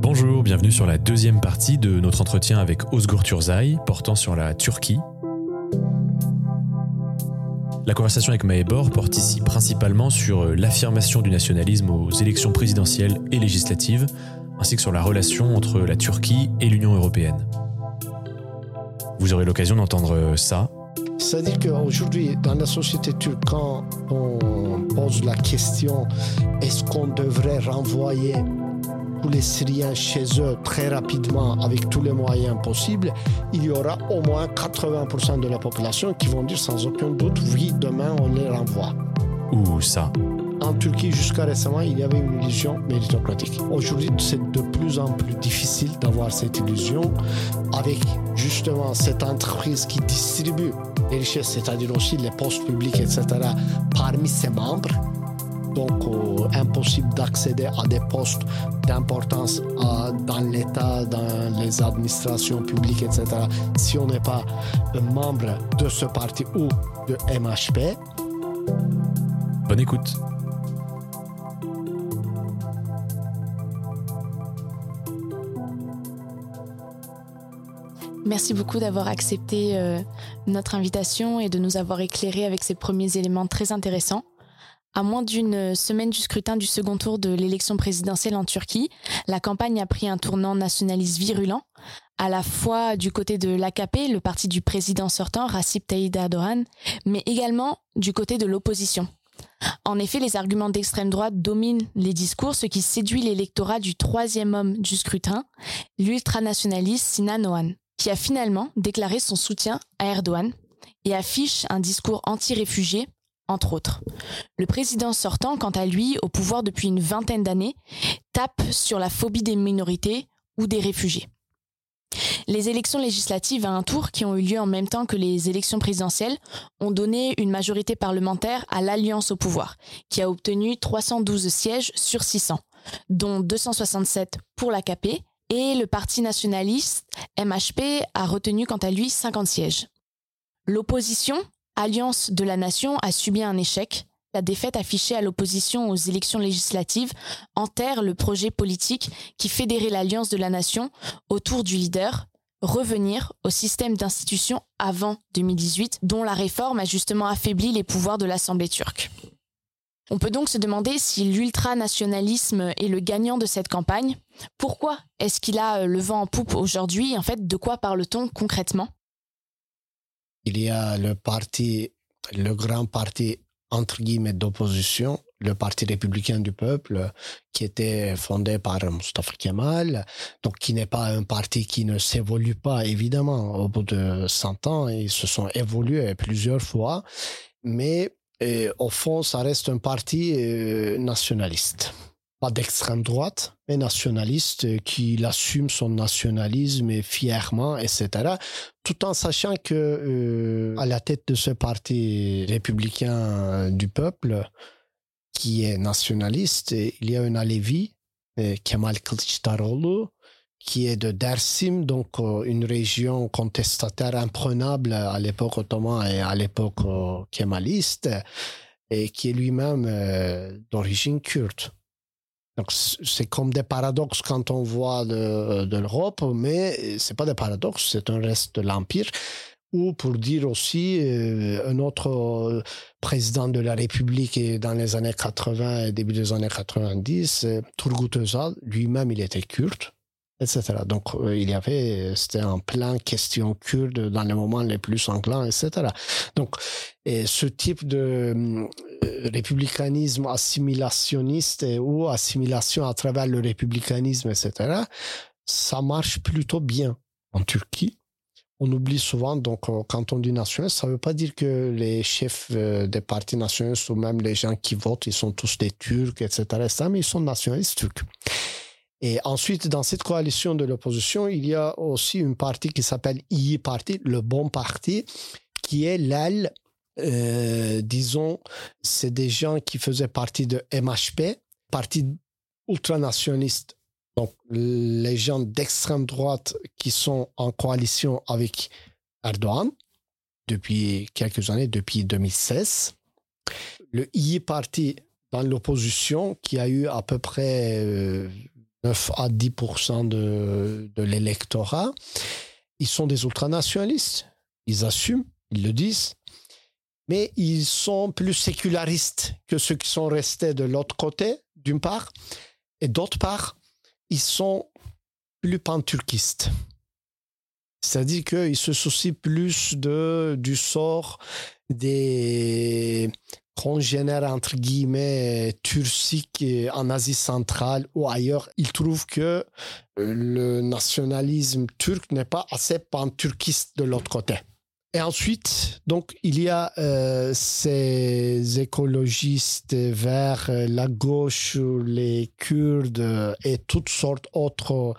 Bonjour, bienvenue sur la deuxième partie de notre entretien avec Ozgur Turzay portant sur la Turquie. La conversation avec Maébor porte ici principalement sur l'affirmation du nationalisme aux élections présidentielles et législatives, ainsi que sur la relation entre la Turquie et l'Union européenne. Vous aurez l'occasion d'entendre ça. C'est-à-dire qu'aujourd'hui, dans la société turque, quand on pose la question est-ce qu'on devrait renvoyer tous les Syriens chez eux très rapidement avec tous les moyens possibles, il y aura au moins 80% de la population qui vont dire sans aucun doute oui, demain on les renvoie. Ou ça? En Turquie, jusqu'à récemment, il y avait une illusion méritocratique. Aujourd'hui, c'est de plus en plus difficile d'avoir cette illusion avec justement cette entreprise qui distribue c'est-à-dire aussi les postes publics, etc., parmi ses membres donc euh, impossible d'accéder à des postes d'importance euh, dans l'État, dans les administrations publiques, etc. Si on n'est pas membre de ce parti ou de MHP. Bonne écoute. Merci beaucoup d'avoir accepté euh, notre invitation et de nous avoir éclairé avec ces premiers éléments très intéressants. À moins d'une semaine du scrutin du second tour de l'élection présidentielle en Turquie, la campagne a pris un tournant nationaliste virulent, à la fois du côté de l'AKP, le parti du président sortant, Recep Tayyip Erdogan, mais également du côté de l'opposition. En effet, les arguments d'extrême droite dominent les discours, ce qui séduit l'électorat du troisième homme du scrutin, l'ultranationaliste Sinan Oğan, qui a finalement déclaré son soutien à Erdogan et affiche un discours anti-réfugié entre autres. Le président sortant, quant à lui, au pouvoir depuis une vingtaine d'années, tape sur la phobie des minorités ou des réfugiés. Les élections législatives à un tour, qui ont eu lieu en même temps que les élections présidentielles, ont donné une majorité parlementaire à l'Alliance au pouvoir, qui a obtenu 312 sièges sur 600, dont 267 pour l'AKP, et le Parti nationaliste, MHP, a retenu quant à lui 50 sièges. L'opposition, Alliance de la Nation a subi un échec. La défaite affichée à l'opposition aux élections législatives enterre le projet politique qui fédérait l'Alliance de la Nation autour du leader, revenir au système d'institutions avant 2018, dont la réforme a justement affaibli les pouvoirs de l'Assemblée turque. On peut donc se demander si l'ultranationalisme est le gagnant de cette campagne. Pourquoi est-ce qu'il a le vent en poupe aujourd'hui? En fait, de quoi parle-t-on concrètement? Il y a le parti, le grand parti entre guillemets d'opposition, le Parti républicain du peuple, qui était fondé par Mustafa Kemal, donc qui n'est pas un parti qui ne s'évolue pas, évidemment, au bout de 100 ans, ils se sont évolués plusieurs fois, mais euh, au fond, ça reste un parti euh, nationaliste pas d'extrême droite, mais nationaliste, euh, qui assume son nationalisme fièrement, etc. Tout en sachant que euh, à la tête de ce parti républicain du peuple, qui est nationaliste, il y a un Alevi, Kemal Kılıçdaroğlu, qui est de Dersim, donc une région contestataire imprenable à l'époque ottomane et à l'époque kémaliste, et qui est lui-même d'origine kurde. Donc c'est comme des paradoxes quand on voit de, l'Europe, mais c'est pas des paradoxes, c'est un reste de l'empire. Ou pour dire aussi euh, un autre euh, président de la République dans les années 80 et début des années 90, Turgut Özal, lui-même il était kurde etc. Donc, euh, il y avait, c'était en plein question kurde dans les moments les plus sanglants, etc. Donc, et ce type de euh, républicanisme assimilationniste ou assimilation à travers le républicanisme, etc., ça marche plutôt bien en Turquie? On oublie souvent, donc, euh, quand on dit nationaliste, ça ne veut pas dire que les chefs des partis nationalistes ou même les gens qui votent, ils sont tous des Turcs, etc., etc. mais ils sont nationalistes turcs. Et ensuite, dans cette coalition de l'opposition, il y a aussi une partie qui s'appelle II Parti, le bon parti, qui est l'aile, euh, disons, c'est des gens qui faisaient partie de MHP, parti ultranationaliste. Donc, les gens d'extrême droite qui sont en coalition avec Erdogan. depuis quelques années, depuis 2016. Le I parti dans l'opposition, qui a eu à peu près 9 à 10 de, de l'électorat, ils sont des ultranationalistes. Ils assument, ils le disent mais ils sont plus sécularistes que ceux qui sont restés de l'autre côté, d'une part, et d'autre part, ils sont plus panturquistes. C'est-à-dire qu'ils se soucient plus de, du sort des congénères, entre guillemets, turciques en Asie centrale ou ailleurs. Ils trouvent que le nationalisme turc n'est pas assez panturquiste de l'autre côté. Et ensuite, donc, il y a euh, ces écologistes vers euh, la gauche, les Kurdes et toutes sortes d'autres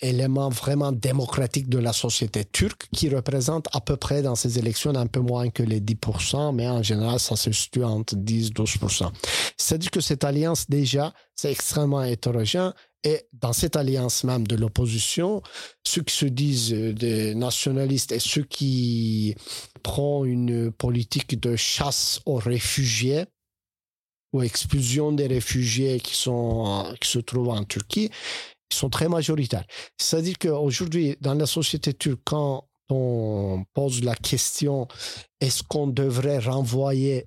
éléments vraiment démocratiques de la société turque qui représentent à peu près dans ces élections un peu moins que les 10%, mais en général, ça se situe entre 10-12%. C'est-à-dire que cette alliance, déjà, c'est extrêmement hétérogène et dans cette alliance même de l'opposition, ceux qui se disent des nationalistes et ceux qui prennent une politique de chasse aux réfugiés ou expulsion des réfugiés qui, sont, qui se trouvent en Turquie, ils sont très majoritaires. C'est-à-dire qu'aujourd'hui, dans la société turque, quand on pose la question est-ce qu'on devrait renvoyer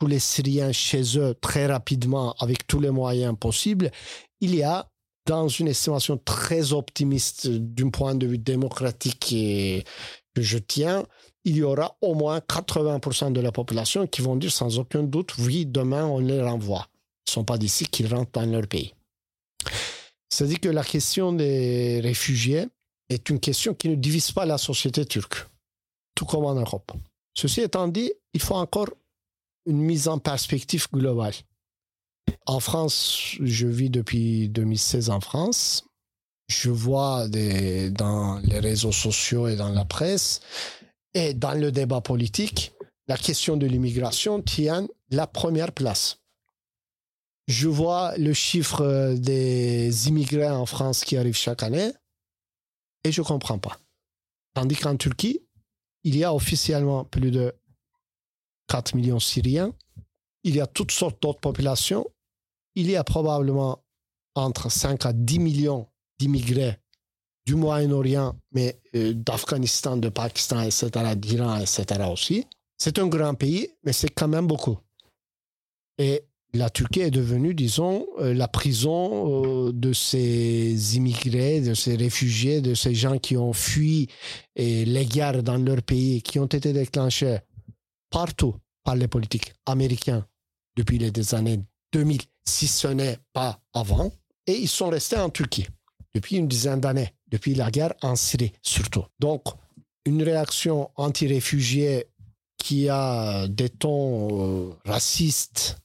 tous les Syriens chez eux très rapidement avec tous les moyens possibles, il y a, dans une estimation très optimiste d'un point de vue démocratique que je tiens, il y aura au moins 80% de la population qui vont dire sans aucun doute, oui, demain on les renvoie. Ils ne sont pas d'ici, qu'ils rentrent dans leur pays. C'est-à-dire que la question des réfugiés est une question qui ne divise pas la société turque, tout comme en Europe. Ceci étant dit, il faut encore une mise en perspective globale. En France, je vis depuis 2016 en France. Je vois dans les réseaux sociaux et dans la presse et dans le débat politique, la question de l'immigration tient la première place. Je vois le chiffre des immigrés en France qui arrivent chaque année et je ne comprends pas. Tandis qu'en Turquie, il y a officiellement plus de 4 millions de Syriens, il y a toutes sortes d'autres populations il y a probablement entre 5 à 10 millions d'immigrés du Moyen-Orient, mais euh, d'Afghanistan, de Pakistan, etc., d'Iran, etc. aussi. C'est un grand pays, mais c'est quand même beaucoup. Et la Turquie est devenue, disons, euh, la prison euh, de ces immigrés, de ces réfugiés, de ces gens qui ont fui les guerres dans leur pays, qui ont été déclenchés partout par les politiques américains depuis les années 2000 si ce n'est pas avant, et ils sont restés en Turquie depuis une dizaine d'années, depuis la guerre en Syrie surtout. Donc, une réaction anti-réfugiée qui a des tons euh, racistes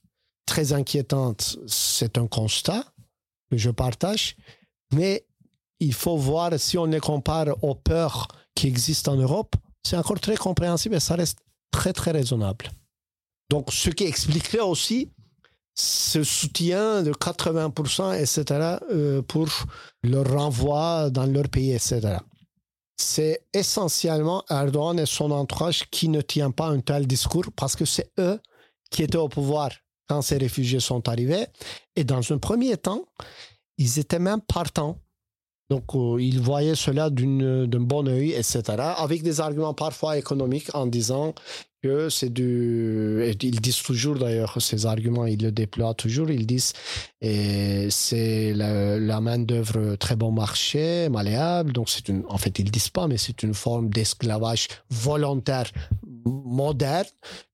très inquiétantes, c'est un constat que je partage, mais il faut voir si on les compare aux peurs qui existent en Europe, c'est encore très compréhensible et ça reste très très raisonnable. Donc, ce qui expliquerait aussi ce soutien de 80%, etc., euh, pour leur renvoi dans leur pays, etc. C'est essentiellement Erdogan et son entourage qui ne tient pas un tel discours parce que c'est eux qui étaient au pouvoir quand ces réfugiés sont arrivés. Et dans un premier temps, ils étaient même partants. Donc, euh, ils voyaient cela d'un bon oeil, etc., avec des arguments parfois économiques en disant que c'est du. Ils disent toujours d'ailleurs ces arguments, ils le déploient toujours. Ils disent et c'est la, main-d'œuvre très bon marché, malléable. Donc, c'est une. En fait, ils disent pas, mais c'est une forme d'esclavage volontaire moderne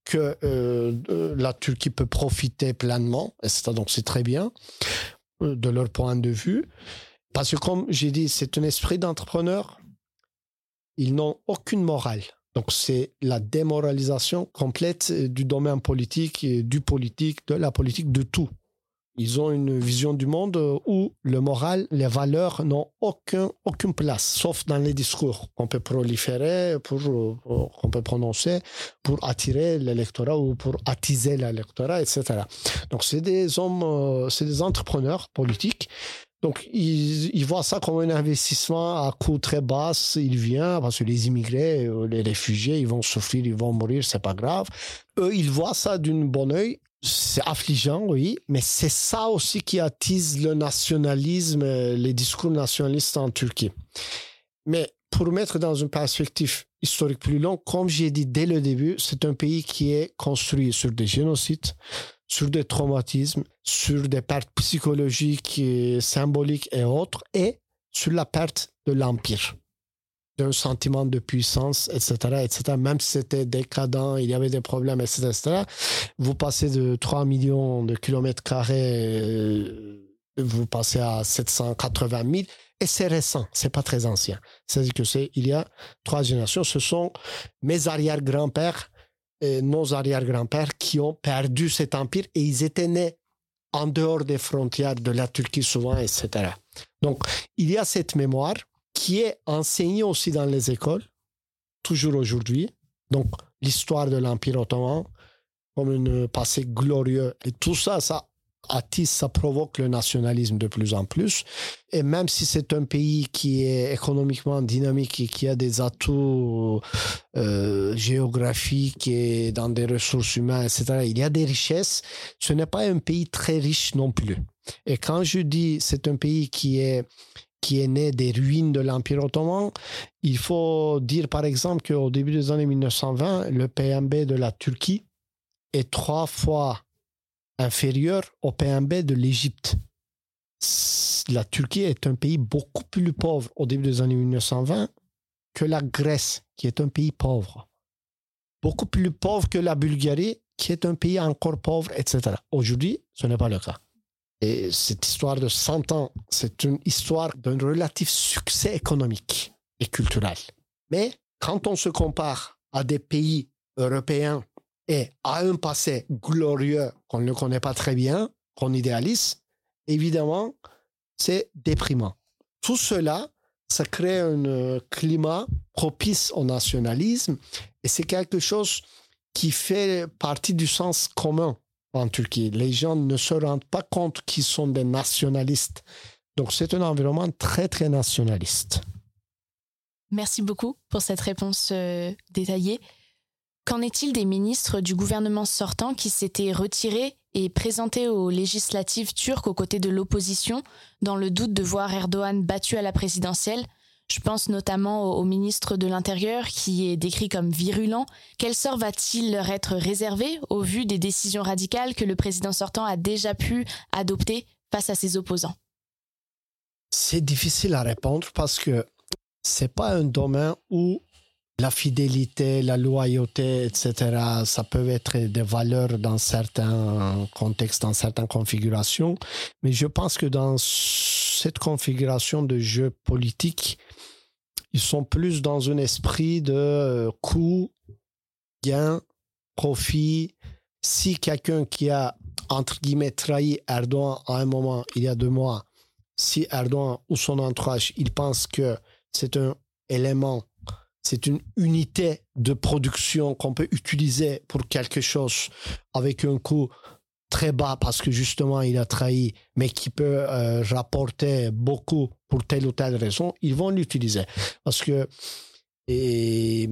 que euh, la Turquie peut profiter pleinement. Et donc, c'est très bien euh, de leur point de vue. Parce que, comme j'ai dit, c'est un esprit d'entrepreneur. Ils n'ont aucune morale donc c'est la démoralisation complète euh, du domaine politique, du politique, de la politique, de tout. Ils ont une vision du monde euh, où le moral, les valeurs n'ont aucun, aucune place, sauf dans les discours qu'on peut proliférer, pour, euh, qu'on peut prononcer pour attirer l'électorat ou pour attiser l'électorat, etc. Donc c'est des hommes, c'est des entrepreneurs politiques Donc, ils, voient ça comme un investissement à coût très bas. Il vient parce que les immigrés, euh, les réfugiés, ils vont souffrir, ils vont mourir, c'est pas grave. Eux, ils voient ça d'une bonne œil. C'est affligeant, oui, mais c'est ça aussi qui attise le nationalisme, euh, les discours nationalistes en Turquie. Mais pour mettre dans une perspective historique plus longue, comme j'ai dit dès le début, c'est un pays qui est construit sur des génocides, sur des traumatismes, sur des pertes psychologiques, symboliques et autres, et sur la perte de l'empire, d'un sentiment de puissance, etc., etc. Même si c'était décadent, il y avait des problèmes, etc., Vous passez de 3 millions de kilomètres carrés, euh, vous passez à 780 000, et c'est récent, c'est pas très ancien. C'est-à-dire que c'est il y a trois générations. Ce sont mes arrière-grands-pères nos arrière-grands-pères qui ont perdu cet empire et ils étaient nés en dehors des frontières de la Turquie souvent, etc. Donc, il y a cette mémoire qui est enseignée aussi dans les écoles, toujours aujourd'hui. Donc, l'histoire de l'Empire ottoman comme un passé glorieux. Et tout ça, ça attise, ça provoque le nationalisme de plus en plus. Et même si c'est un pays qui est économiquement dynamique et qui a des atouts euh, géographiques et dans des ressources humaines, etc., il y a des richesses. Ce n'est pas un pays très riche non plus. Et quand je dis c'est un pays qui est qui est né des ruines de l'Empire ottoman. Il faut dire par exemple qu'au début des années 1920, le PMB de la Turquie est trois fois inférieur au PNB de l'Égypte. La Turquie est un pays beaucoup plus pauvre au début des années 1920 que la Grèce, qui est un pays pauvre. Beaucoup plus pauvre que la Bulgarie, qui est un pays encore pauvre, etc. Aujourd'hui, ce n'est pas le cas. Et cette histoire de 100 ans, c'est une histoire d'un relatif succès économique et culturel. Mais quand on se compare à des pays européens et à un passé glorieux qu'on ne connaît pas très bien, qu'on idéalise, évidemment, c'est déprimant. Tout cela, ça crée un climat propice au nationalisme et c'est quelque chose qui fait partie du sens commun en Turquie. Les gens ne se rendent pas compte qu'ils sont des nationalistes. Donc c'est un environnement très, très nationaliste. Merci beaucoup pour cette réponse euh, détaillée. Qu'en est-il des ministres du gouvernement sortant qui s'étaient retirés et présentés aux législatives turques aux côtés de l'opposition dans le doute de voir Erdogan battu à la présidentielle? Je pense notamment au, ministre de l'Intérieur qui est décrit comme virulent. Quel sort va-t-il leur être réservé au vu des décisions radicales que le président sortant a déjà pu adopter face à ses opposants? C'est difficile à répondre parce que c'est pas un domaine où la fidélité, la loyauté, etc., ça peut être des valeurs dans certains contextes, dans certaines configurations. Mais je pense que dans cette configuration de jeu politique, ils sont plus dans un esprit de euh, coût, gain, profit. Si quelqu'un qui a, entre guillemets, trahi Erdogan à un moment, il y a deux mois, si Erdogan ou son entourage, il pense que c'est un élément c'est une unité de production qu'on peut utiliser pour quelque chose avec un coût très bas parce que justement il a trahi, mais qui peut euh, rapporter beaucoup pour telle ou telle raison, ils vont l'utiliser. Parce que et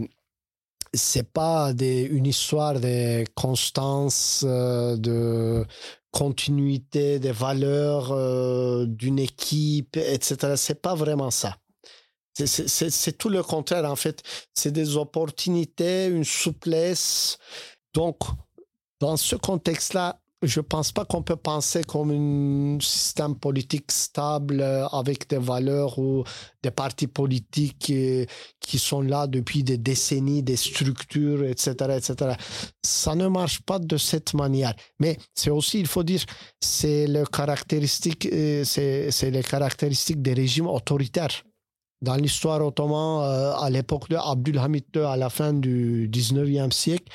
c'est pas une histoire de constance, euh, de continuité des valeurs euh, d'une équipe, etc. C'est pas vraiment ça. C'est tout le contraire, en fait. C'est des opportunités, une souplesse. Donc, dans ce contexte-là, je ne pense pas qu'on peut penser comme un système politique stable euh, avec des valeurs ou des partis politiques euh, qui sont là depuis des décennies, des structures, etc., etc. Ça ne marche pas de cette manière. Mais c'est aussi, il faut dire, c'est le euh, c'est les caractéristiques des régimes autoritaires dans l'histoire ottomane, euh, à l'époque de Abdulhamid II, à la fin du 19e siècle,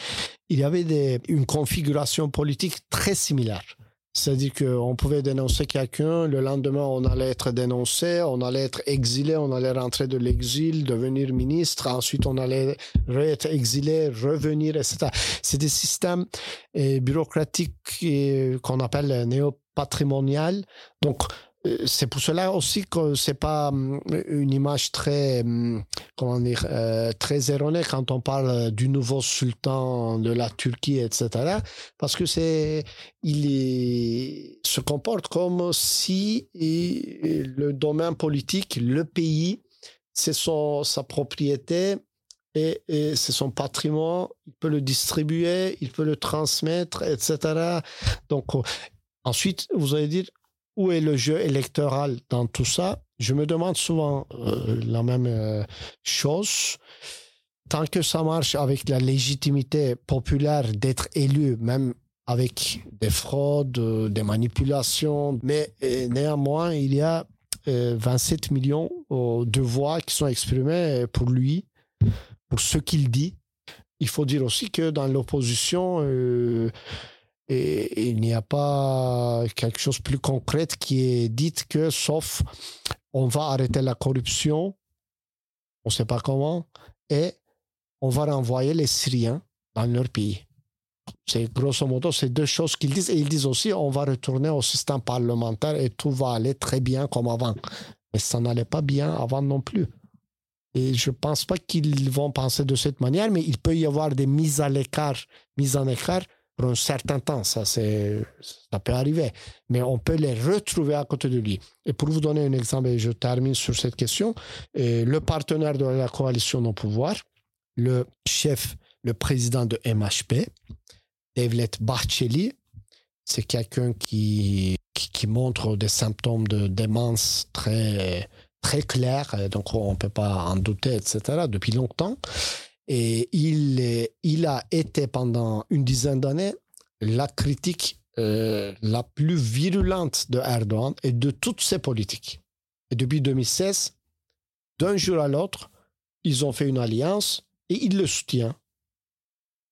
il y avait une configuration politique très similaire. C'est-à-dire qu'on pouvait dénoncer quelqu'un, le lendemain on allait être dénoncé, on allait être exilé, on allait rentrer de l'exil, devenir ministre, ensuite on allait être exilé, revenir, etc. C'est des systèmes euh, bureaucratiques euh, qu'on appelle néo-patrimonial. Donc c'est pour cela aussi que c'est pas hum, une image très hum, comment dire euh, très erronée quand on parle du nouveau sultan de la Turquie etc parce que c'est il se comporte comme si le domaine politique le pays c'est son sa propriété et, et c'est son patrimoine. Il peut le distribuer il peut le transmettre etc donc ensuite vous allez dire où est le jeu électoral dans tout ça? Je me demande souvent euh, la même euh, chose. Tant que ça marche avec la légitimité populaire d'être élu, même avec des fraudes, euh, des manipulations, mais néanmoins, il y a 27 millions de voix qui sont exprimées pour lui, pour ce qu'il dit. Il faut dire aussi que dans l'opposition, et il n'y a pas quelque chose de plus concret qui est dit que sauf on va arrêter la corruption, on ne sait pas comment, et on va renvoyer les Syriens dans leur pays. C'est grosso modo ces deux choses qu'ils disent. Et ils disent aussi on va retourner au système parlementaire et tout va aller très bien comme avant. Mais ça n'allait pas bien avant non plus. Et je ne pense pas qu'ils vont penser de cette manière, mais il peut y avoir des mises à l'écart, mises en écart pour un certain temps. Ça, ça peut arriver. Mais on peut les retrouver à côté de lui. Et pour vous donner un exemple, et je termine sur cette question, le partenaire de la coalition au pouvoir, le chef, le président de MHP, Devlet Bahçeli, c'est quelqu'un qui, qui, montre des symptômes de démence très, très clairs, donc on ne peut pas en douter, etc., depuis longtemps. Et il, il a été pendant une dizaine d'années la critique euh, la plus virulente de Erdogan et de toutes ses politiques. Et depuis 2016, d'un jour à l'autre, ils ont fait une alliance et il le soutient.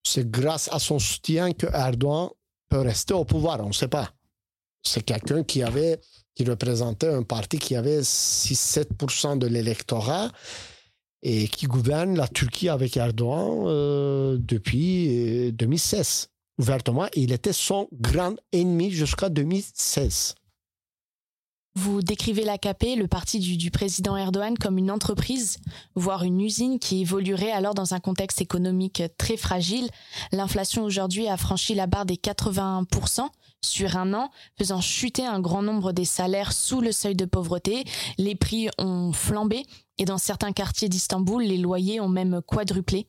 C'est grâce à son soutien que Erdogan peut rester au pouvoir, on ne sait pas. C'est quelqu'un qui avait qui représentait un parti qui avait 6-7% de l'électorat et qui gouverne la Turquie avec Erdogan euh, depuis 2016. Euh, Ouvertement, il était son grand ennemi jusqu'à 2016. Vous décrivez l'AKP, le parti du, du, président Erdogan, comme une entreprise, voire une usine qui évoluerait alors dans un contexte économique très fragile. L'inflation aujourd'hui a franchi la barre des 81% sur un an, faisant chuter un grand nombre des salaires sous le seuil de pauvreté. Les prix ont flambé et dans certains quartiers d'Istanbul, les loyers ont même quadruplé.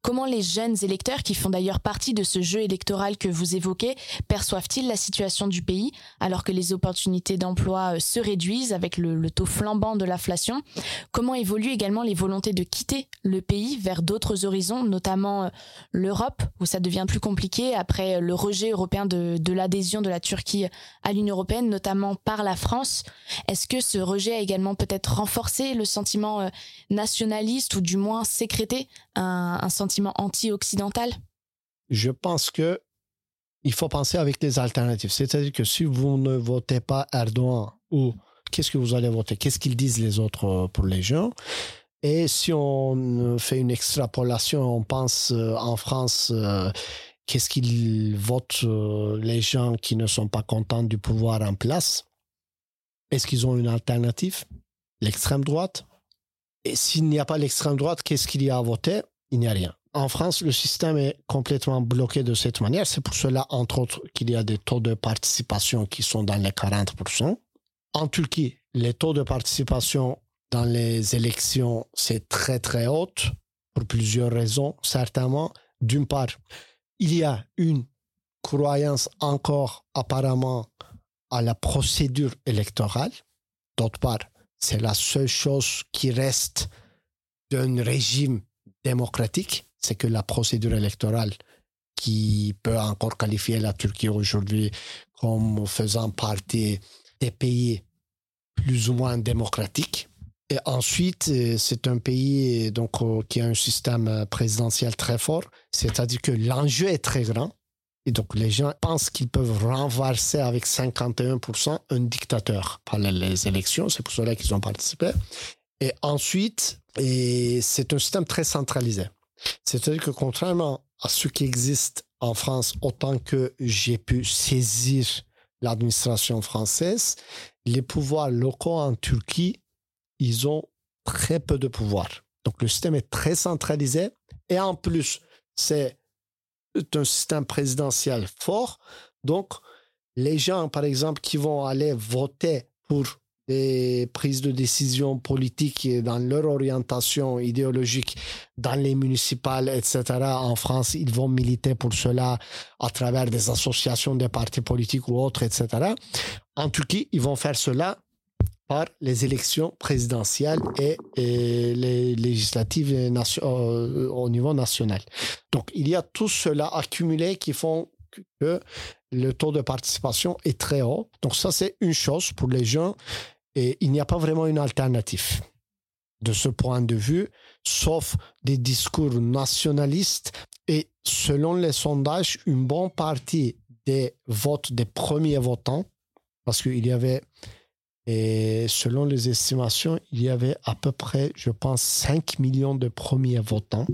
Comment les jeunes électeurs, qui font d'ailleurs partie de ce jeu électoral que vous évoquez, perçoivent-ils la situation du pays alors que les opportunités d'emploi euh, se réduisent avec le, taux flambant de l'inflation? Comment évoluent également les volontés de quitter le pays vers d'autres horizons, notamment euh, l'Europe, où ça devient plus compliqué après euh, le rejet européen de, l'adhésion de la Turquie à l'Union européenne, notamment par la France? Est-ce que ce rejet a également peut-être renforcé le sentiment nationaliste ou du moins sécrété un, un sentiment anti-occidental? Je pense que il faut penser avec des alternatives. C'est-à-dire que si vous ne votez pas Erdogan ou qu'est-ce que vous allez voter? Qu'est-ce qu'ils disent les autres euh, pour les gens? Et si on fait une extrapolation, on pense euh, en France, euh, qu'est-ce qu'ils votent les gens qui ne sont pas contents du pouvoir en place? Est-ce qu'ils ont une alternative? L'extrême droite? Et s'il n'y a pas l'extrême droite, qu'est-ce qu'il y a à voter? Il n'y a rien. En France, le système est complètement bloqué de cette manière. C'est pour cela, entre autres, qu'il y a des taux de participation qui sont dans les 40%. En Turquie, les taux de participation dans les élections, c'est très très haut pour plusieurs raisons, certainement. D'une part, il y a une croyance encore apparemment à la procédure électorale. D'autre part, c'est la seule chose qui reste d'un régime démocratique c'est que la procédure électorale qui peut encore qualifier la Turquie aujourd'hui comme faisant partie des pays plus ou moins démocratiques. Et ensuite, euh, c'est un pays donc euh, qui a un système présidentiel très fort, c'est-à-dire que l'enjeu est très grand. Et donc, les gens pensent qu'ils peuvent renverser avec 51% un dictateur par les élections. C'est pour cela qu'ils ont participé. Et ensuite, c'est un système très centralisé. C'est-à-dire que contrairement à ce qui existe en France, autant que j'ai pu saisir l'administration française, les pouvoirs locaux en Turquie, ils ont très peu de pouvoir. Donc le système est très centralisé et en plus, c'est un système présidentiel fort. Donc les gens, par exemple, qui vont aller voter pour des prises de décision politiques dans leur orientation idéologique dans les municipales, etc. En France, ils vont militer pour cela à travers des associations des partis politiques ou autres, etc. En Turquie, ils vont faire cela par les élections présidentielles et, les législatives euh, au niveau national. Donc, il y a tout cela accumulé qui font que le taux de participation est très haut. Donc, ça, c'est une chose pour les gens et il n'y a pas vraiment une alternative de ce point de vue, sauf des discours nationalistes. Et selon les sondages, une bonne partie des votes des premiers votants, parce qu'il y avait, et selon les estimations, il y avait à peu près, je pense, 5 millions de premiers votants,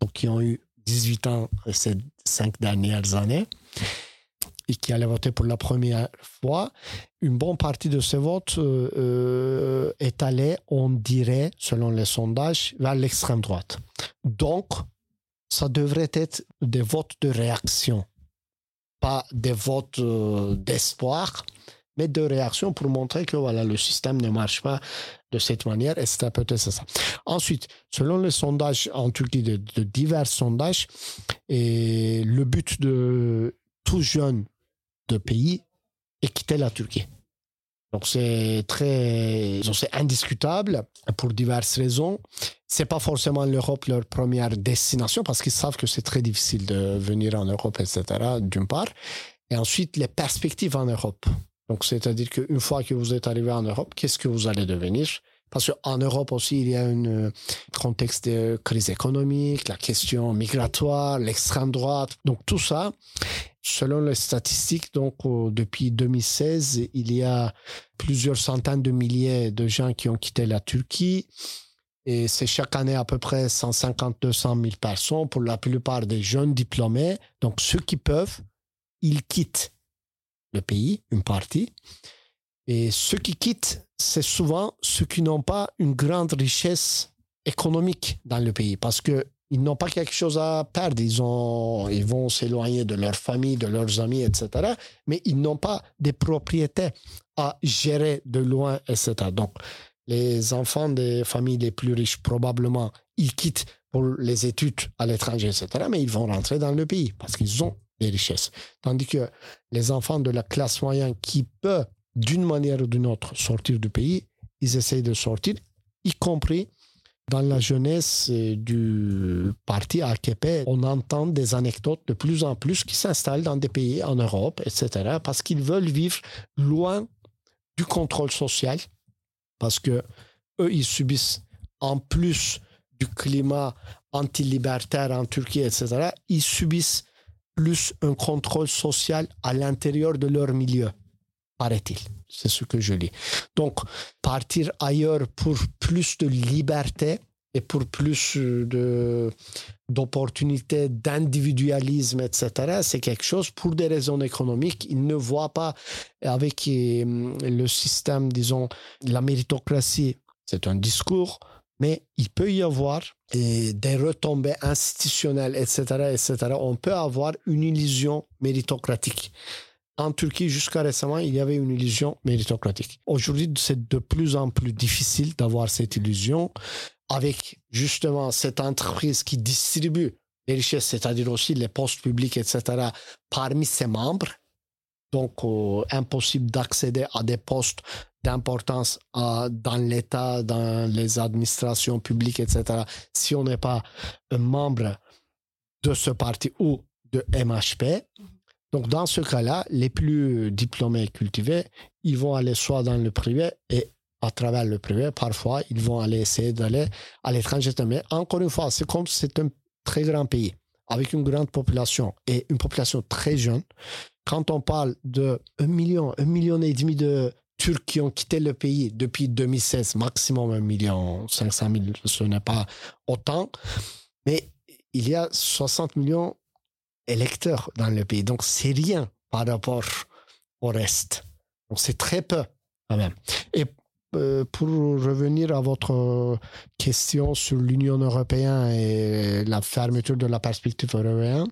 donc qui ont eu 18 ans ces cinq dernières années et qui allaient voter pour la première fois, une bonne partie de ces votes euh, euh, est allée, on dirait, selon les sondages, vers l'extrême droite. Donc, ça devrait être des votes de réaction, pas des votes euh, d'espoir, mais de réaction pour montrer que voilà, le système ne marche pas de cette manière, et c'est peut-être ça. Ensuite, selon les sondages en Turquie, de, de divers sondages, le but de tout jeune de pays et quitter la Turquie. Donc c'est très, c'est indiscutable pour diverses raisons. C'est pas forcément l'Europe leur première destination parce qu'ils savent que c'est très difficile de venir en Europe, etc. D'une part, et ensuite les perspectives en Europe. Donc c'est-à-dire qu'une fois que vous êtes arrivé en Europe, qu'est-ce que vous allez devenir? Parce qu'en Europe aussi, il y a un contexte de crise économique, la question migratoire, l'extrême droite. Donc tout ça, Selon les statistiques, donc depuis 2016, il y a plusieurs centaines de milliers de gens qui ont quitté la Turquie. Et c'est chaque année à peu près 150-200 000 personnes, pour la plupart des jeunes diplômés. Donc ceux qui peuvent, ils quittent le pays, une partie. Et ceux qui quittent, c'est souvent ceux qui n'ont pas une grande richesse économique dans le pays, parce que ils n'ont pas quelque chose à perdre. Ils, ont, ils vont s'éloigner de leur famille, de leurs amis, etc. Mais ils n'ont pas des propriétés à gérer de loin, etc. Donc, les enfants des familles les plus riches, probablement, ils quittent pour les études à l'étranger, etc. Mais ils vont rentrer dans le pays parce qu'ils ont des richesses. Tandis que les enfants de la classe moyenne qui peuvent, d'une manière ou d'une autre, sortir du pays, ils essayent de sortir, y compris dans la jeunesse du parti AKP, on entend des anecdotes de plus en plus qui s'installent dans des pays en Europe, etc., parce qu'ils veulent vivre loin du contrôle social, parce que eux, ils subissent en plus du climat anti-libertaire en Turquie, etc., ils subissent plus un contrôle social à l'intérieur de leur milieu, paraît-il. C'est ce que je lis. Donc, partir ailleurs pour plus de liberté et pour plus de d'opportunités, d'individualisme, etc., c'est quelque chose pour des raisons économiques. Ils ne voient pas avec euh, le système, disons, la méritocratie. C'est un discours, mais il peut y avoir des retombées institutionnelles, etc., etc. On peut avoir une illusion méritocratique en Turquie, jusqu'à récemment, il y avait une illusion méritocratique. Aujourd'hui, c'est de plus en plus difficile d'avoir cette illusion avec justement cette entreprise qui distribue les richesses, c'est-à-dire aussi les postes publics, etc., parmi ses membres. Donc, euh, impossible d'accéder à des postes d'importance dans l'État, dans les administrations publiques, etc., si on n'est pas un membre de ce parti ou de MHP. Donc, dans ce cas-là, les plus diplômés et cultivés, ils vont aller soit dans le privé et à travers le privé, parfois, ils vont aller essayer d'aller à l'étranger. Mais encore une fois, c'est comme c'est un très grand pays avec une grande population et une population très jeune. Quand on parle de 1 million, 1 million et demi de Turcs qui ont quitté le pays depuis 2016, maximum 1 million 500 000, ce n'est pas autant. Mais il y a 60 millions électeurs dans le pays. Donc, c'est rien par rapport au reste. Donc c'est très peu quand même. Et euh, pour revenir à votre question sur l'Union européenne et la fermeture de la perspective européenne,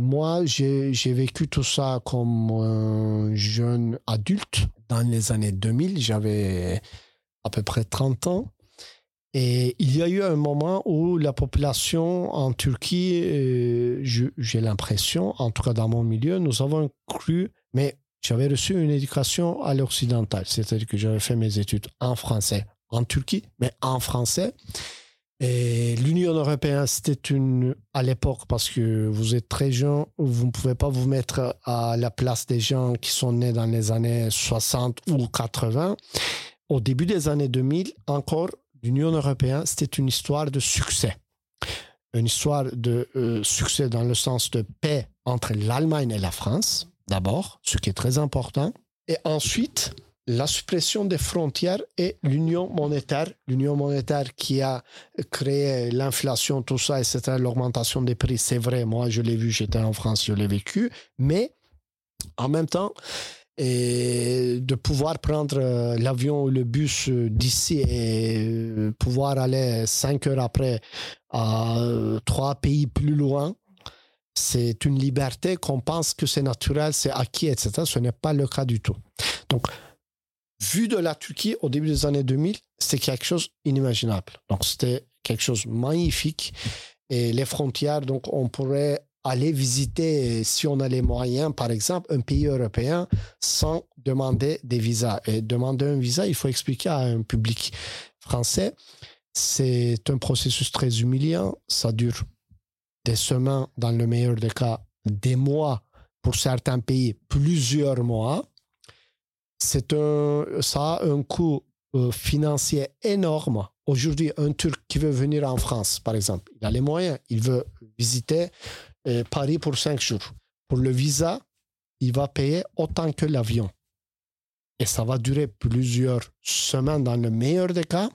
moi, j'ai vécu tout ça comme un jeune adulte dans les années 2000. J'avais à peu près 30 ans. Et il y a eu un moment où la population en Turquie, euh, j'ai l'impression, en tout cas dans mon milieu, nous avons cru, mais j'avais reçu une éducation à l'occidental, c'est-à-dire que j'avais fait mes études en français en Turquie, mais en français. Et l'Union européenne, c'était une, à l'époque, parce que vous êtes très jeune, vous ne pouvez pas vous mettre à la place des gens qui sont nés dans les années 60 ou 80. Au début des années 2000, encore, l'Union européenne, c'était une histoire de succès. Une histoire de euh, succès dans le sens de paix entre l'Allemagne et la France, d'abord, ce qui est très important. Et ensuite, la suppression des frontières et l'union monétaire. L'union monétaire qui a créé l'inflation, tout ça, etc., l'augmentation des prix, c'est vrai, moi je l'ai vu, j'étais en France, je l'ai vécu, mais en même temps, et de pouvoir prendre euh, l'avion ou le bus euh, d'ici et euh, pouvoir aller cinq heures après à trois pays plus loin, c'est une liberté qu'on pense que c'est naturel, c'est acquis, etc. Ce n'est pas le cas du tout. Donc, vu de la Turquie au début des années 2000, c'est quelque chose inimaginable. Donc, c'était quelque chose de magnifique. Et les frontières, donc, on pourrait aller visiter, si on a les moyens, par exemple, un pays européen sans demander des visas. Et demander un visa, il faut expliquer à un public français, c'est un processus très humiliant. Ça dure des semaines, dans le meilleur des cas, des mois, pour certains pays, plusieurs mois. C'est un, ça a un coût euh, financier énorme. Aujourd'hui, un Turc qui veut venir en France, par exemple, il a les moyens, il veut visiter Paris pour cinq jours. Pour le visa, il va payer autant que l'avion. Et ça va durer plusieurs semaines dans le meilleur des cas.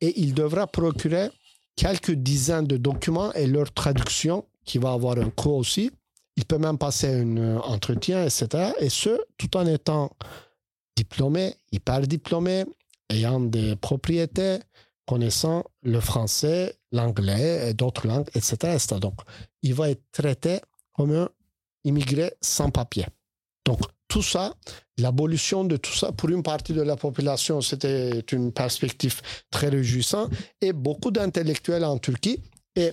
Et il devra procurer quelques dizaines de documents et leur traduction, qui va avoir un coût aussi. Il peut même passer un euh, entretien, etc. Et ce, tout en étant diplômé, hyper diplômé, ayant des propriétés, connaissant le français, l'anglais et d'autres langues, etc., etc. Donc, il va être traité comme un immigré sans papier. Donc, tout ça, l'abolition de tout ça pour une partie de la population, c'était une perspective très réjouissante. Et beaucoup d'intellectuels en Turquie et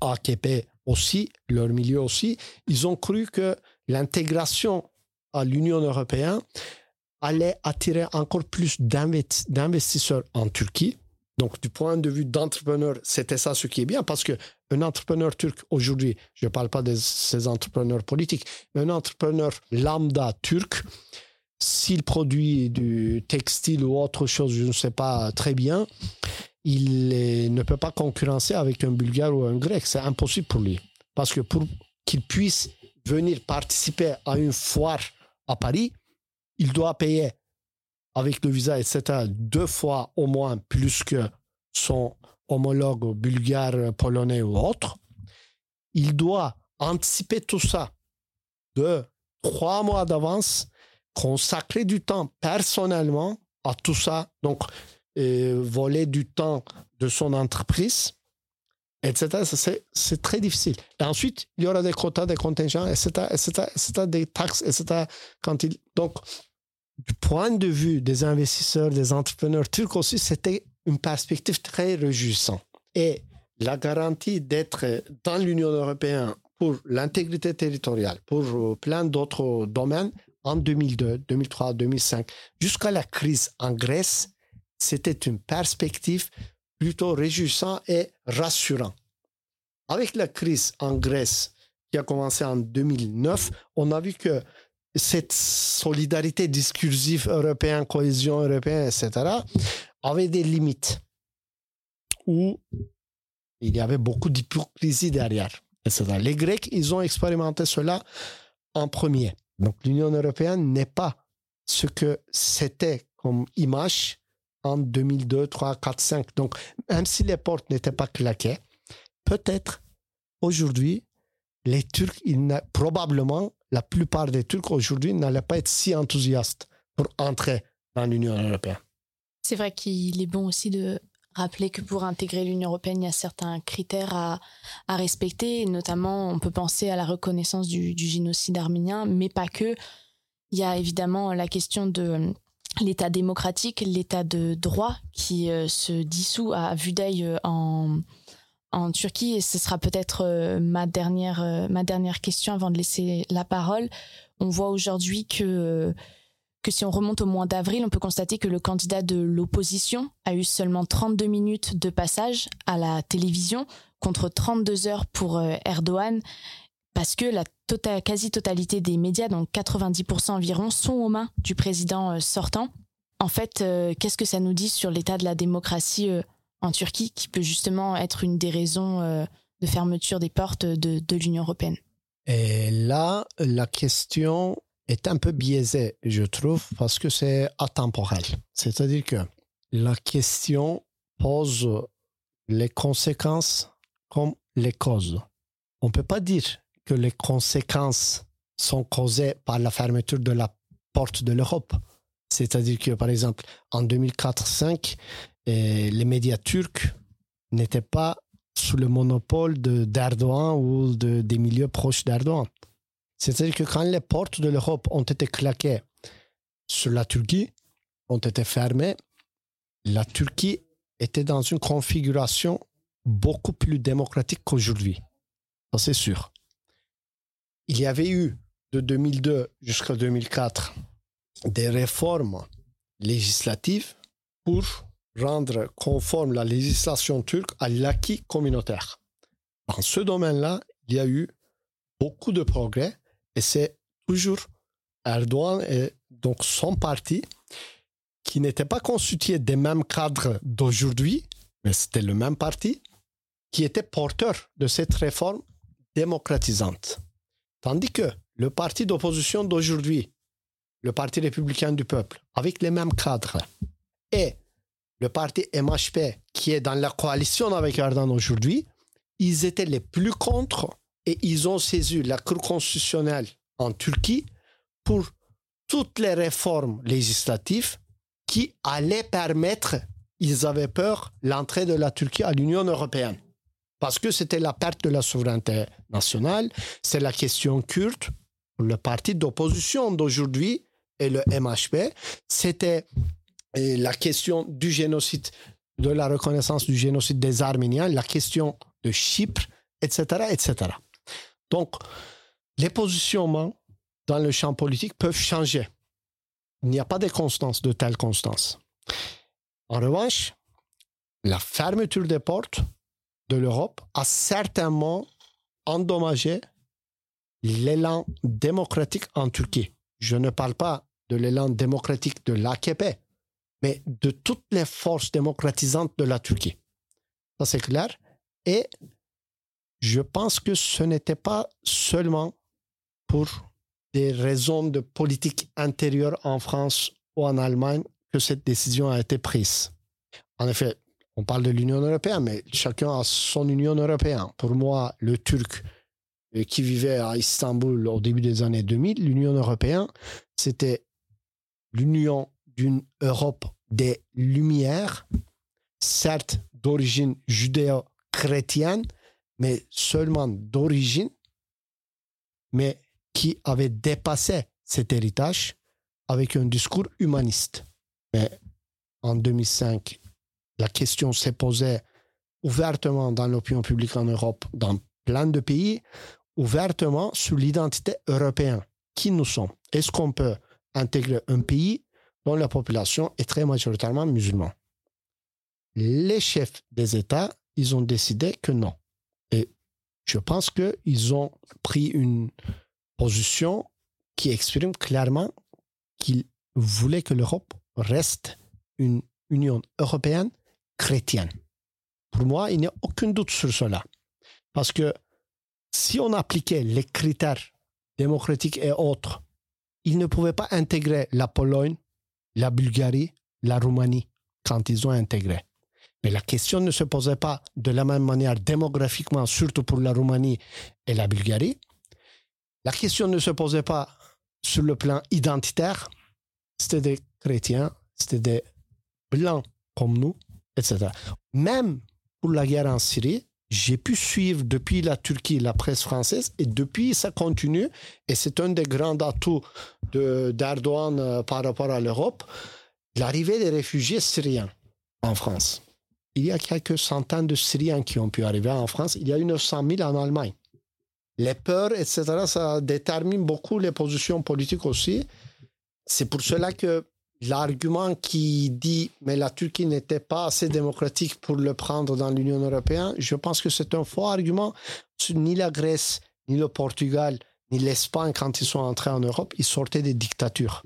AKP aussi, leur milieu aussi, ils ont cru que l'intégration à l'Union européenne allait attirer encore plus d'investisseurs en Turquie donc, du point de vue d'entrepreneur, c'était ça ce qui est bien parce que un entrepreneur turc aujourd'hui, je ne parle pas de ces entrepreneurs politiques, un entrepreneur lambda turc, s'il produit du textile ou autre chose, je ne sais pas très bien, il ne peut pas concurrencer avec un bulgare ou un grec. C'est impossible pour lui. Parce que pour qu'il puisse venir participer à une foire à Paris, il doit payer avec le visa, etc., deux fois au moins plus que son homologue bulgare, polonais ou autre, il doit anticiper tout ça de trois mois d'avance, consacrer du temps personnellement à tout ça, donc voler du temps de son entreprise, etc. C'est très difficile. Ensuite, il y aura des quotas, des contingents, etc., etc., etc., des taxes, etc. Quand il... Donc, du point de vue des investisseurs, des entrepreneurs turcs aussi, c'était une perspective très réjouissante. Et la garantie d'être dans l'Union européenne pour l'intégrité territoriale, pour plein d'autres domaines, en 2002, 2003, 2005, jusqu'à la crise en Grèce, c'était une perspective plutôt réjouissante et rassurante. Avec la crise en Grèce qui a commencé en 2009, on a vu que cette solidarité discursive européenne, cohésion européenne, etc., avait des limites où il y avait beaucoup d'hypocrisie derrière. Les Grecs, ils ont expérimenté cela en premier. Donc l'Union européenne n'est pas ce que c'était comme image en 2002, 3, 4, 5. Donc même si les portes n'étaient pas claquées, peut-être aujourd'hui, les Turcs, ils probablement, la plupart des Turcs aujourd'hui n'allaient pas être si enthousiastes pour entrer dans l'Union européenne. C'est vrai qu'il est bon aussi de rappeler que pour intégrer l'Union européenne, il y a certains critères à, respecter. notamment, on peut penser à la reconnaissance du, génocide arménien, mais pas que. Il y a évidemment la question de euh, l'État démocratique, l'État de droit qui euh, se dissout à vue d'œil euh, en, en Turquie. Et ce sera peut-être ma, dernière, ma dernière question avant de laisser la parole. On voit aujourd'hui que que si on remonte au mois d'avril, on peut constater que le candidat de l'opposition a eu seulement 32 minutes de passage à la télévision contre 32 heures pour euh, Erdogan parce que la tota-, quasi-totalité des médias, donc 90% environ, sont aux mains du président euh, sortant. En fait, euh, qu'est-ce que ça nous dit sur l'état de la démocratie en Turquie, qui peut justement être une des raisons de fermeture des portes de, l'Union européenne Et là, la question est un peu biaisé, je trouve, parce que c'est atemporel. C'est-à-dire que la question pose les conséquences comme les causes. On ne peut pas dire que les conséquences sont causées par la fermeture de la porte de l'Europe. C'est-à-dire que, par exemple, en 2004-2005, les médias turcs n'étaient pas sous le monopole d'Erdogan ou de, des milieux proches d'Erdogan. C'est-à-dire que quand les portes de l'Europe ont été claquées sur la Turquie, ont été fermées, la Turquie était dans une configuration beaucoup plus démocratique qu'aujourd'hui. Ça, c'est sûr. Il y avait eu de 2002 jusqu'à 2004 des réformes législatives pour rendre conforme la législation turque à l'acquis communautaire. Dans ce domaine-là, il y a eu beaucoup de progrès et c'est toujours Erdogan et donc son parti qui n'était pas constitué des mêmes cadres d'aujourd'hui, mais c'était le même parti, qui était porteur de cette réforme démocratisante. Tandis que le parti d'opposition d'aujourd'hui, le Parti républicain du peuple, avec les mêmes cadres, et le parti MHP, qui est dans la coalition avec Erdogan aujourd'hui, ils étaient les plus contre et ils ont saisi la Cour constitutionnelle en Turquie pour toutes les réformes législatives qui allaient permettre, ils avaient peur, l'entrée de la Turquie à l'Union européenne. Parce que c'était la perte de la souveraineté nationale, c'est la question kurde, le parti d'opposition d'aujourd'hui et le MHP, c'était la question du génocide, de la reconnaissance du génocide des Arméniens, la question de Chypre, etc., etc. Donc, les positionnements dans le champ politique peuvent changer. Il n'y a pas de constance, de telle constance. En revanche, la fermeture des portes de l'Europe a certainement endommagé l'élan démocratique en Turquie. Je ne parle pas de l'élan démocratique de l'AKP, mais de toutes les forces démocratisantes de la Turquie. Ça, c'est clair. Et je pense que ce n'était pas seulement pour des raisons de politique intérieure en France ou en Allemagne que cette décision a été prise. En effet, on parle de l'Union européenne, mais chacun a son Union européenne. Pour moi, le Turc euh, qui vivait à Istanbul au début des années 2000, l'Union européenne, c'était l'union d'une Europe des Lumières, certes d'origine judéo-chrétienne, mais seulement d'origine, mais qui avait dépassé cet héritage avec un discours humaniste. Mais en 2005, la question s'est posée ouvertement dans l'opinion publique en Europe, dans plein de pays, ouvertement sur l'identité européenne. Qui nous sommes? Est-ce qu'on peut intégrer un pays dont la population est très majoritairement musulmane Les chefs des États, ils ont décidé que non. Et je pense qu'ils ont pris une position qui exprime clairement qu'ils voulaient que l'Europe reste une Union européenne chrétienne. Pour moi, il n'y a aucun doute sur cela. Parce que si on appliquait les critères démocratiques et autres, ils ne pouvaient pas intégrer la Pologne, la Bulgarie, la Roumanie quand ils ont intégré. Mais la question ne se posait pas de la même manière démographiquement, surtout pour la Roumanie et la Bulgarie. La question ne se posait pas sur le plan identitaire. C'était des chrétiens, c'était des blancs comme nous, etc. Même pour la guerre en Syrie, j'ai pu suivre depuis la Turquie la presse française et depuis ça continue et c'est un des grands atouts d'Erdogan euh, par rapport à l'Europe, l'arrivée des réfugiés syriens en France. Il y a quelques centaines de Syriens qui ont pu arriver en France. Il y a eu 900 000 en Allemagne. Les peurs, etc., ça détermine beaucoup les positions politiques aussi. C'est pour cela que l'argument qui dit mais la Turquie n'était pas assez démocratique pour le prendre dans l'Union européenne, je pense que c'est un faux argument. Ni la Grèce, ni le Portugal, ni l'Espagne, quand ils sont entrés en Europe, ils sortaient des dictatures.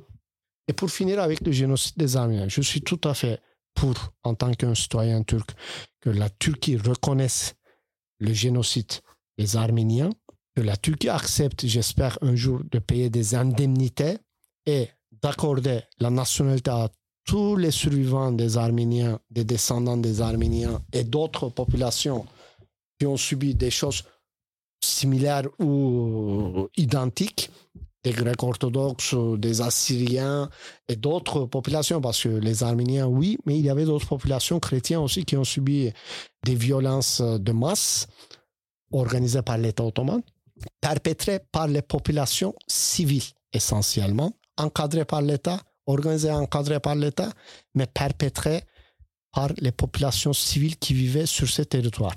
Et pour finir avec le génocide des Arméniens, je suis tout à fait pour, en tant qu'un citoyen turc, que la Turquie reconnaisse le génocide des Arméniens, que la Turquie accepte, j'espère, un jour de payer des indemnités et d'accorder la nationalité à tous les survivants des Arméniens, des descendants des Arméniens et d'autres populations qui ont subi des choses similaires ou identiques, des Grecs orthodoxes, des Assyriens et d'autres populations, parce que les Arméniens, oui, mais il y avait d'autres populations chrétiennes aussi qui ont subi des violences de masse organisées par l'État ottoman, perpétrées par les populations civiles essentiellement, encadré par l'État, organisé encadré par l'État, mais perpétré par les populations civiles qui vivaient sur ces territoires.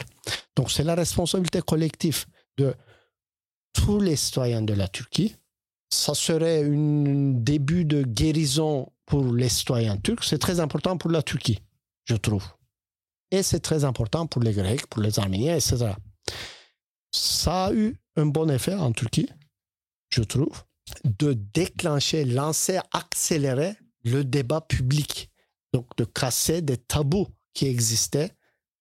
Donc c'est la responsabilité collective de tous les citoyens de la Turquie. Ça serait un début de guérison pour les citoyens turcs. C'est très important pour la Turquie, je trouve. Et c'est très important pour les Grecs, pour les Arméniens, etc. Ça a eu un bon effet en Turquie, je trouve de déclencher, lancer, accélérer le débat public. Donc de casser des tabous qui existaient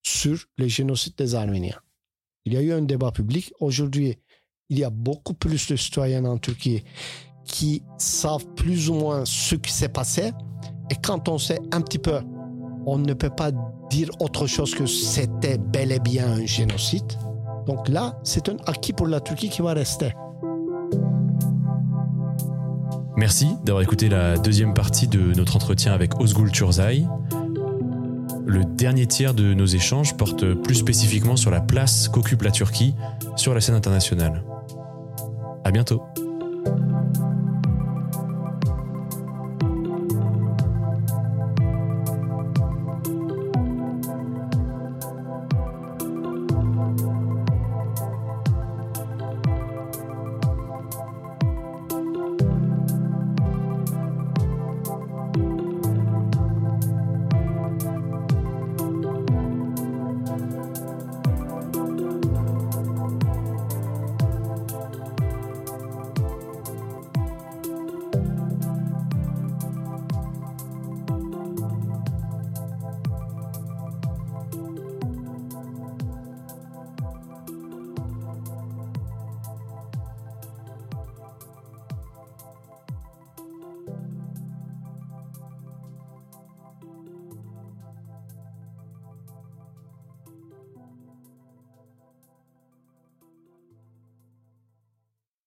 sur le génocide des Arméniens. Il y a eu un débat public. Aujourd'hui, il y a beaucoup plus de citoyens en Turquie qui savent plus ou moins ce qui s'est passé. Et quand on sait un petit peu, on ne peut pas dire autre chose que c'était bel et bien un génocide. Donc là, c'est un acquis pour la Turquie qui va rester. Merci d'avoir écouté la deuxième partie de notre entretien avec Ozgul Turzai. Le dernier tiers de nos échanges porte plus spécifiquement sur la place qu'occupe la Turquie sur la scène internationale. À bientôt.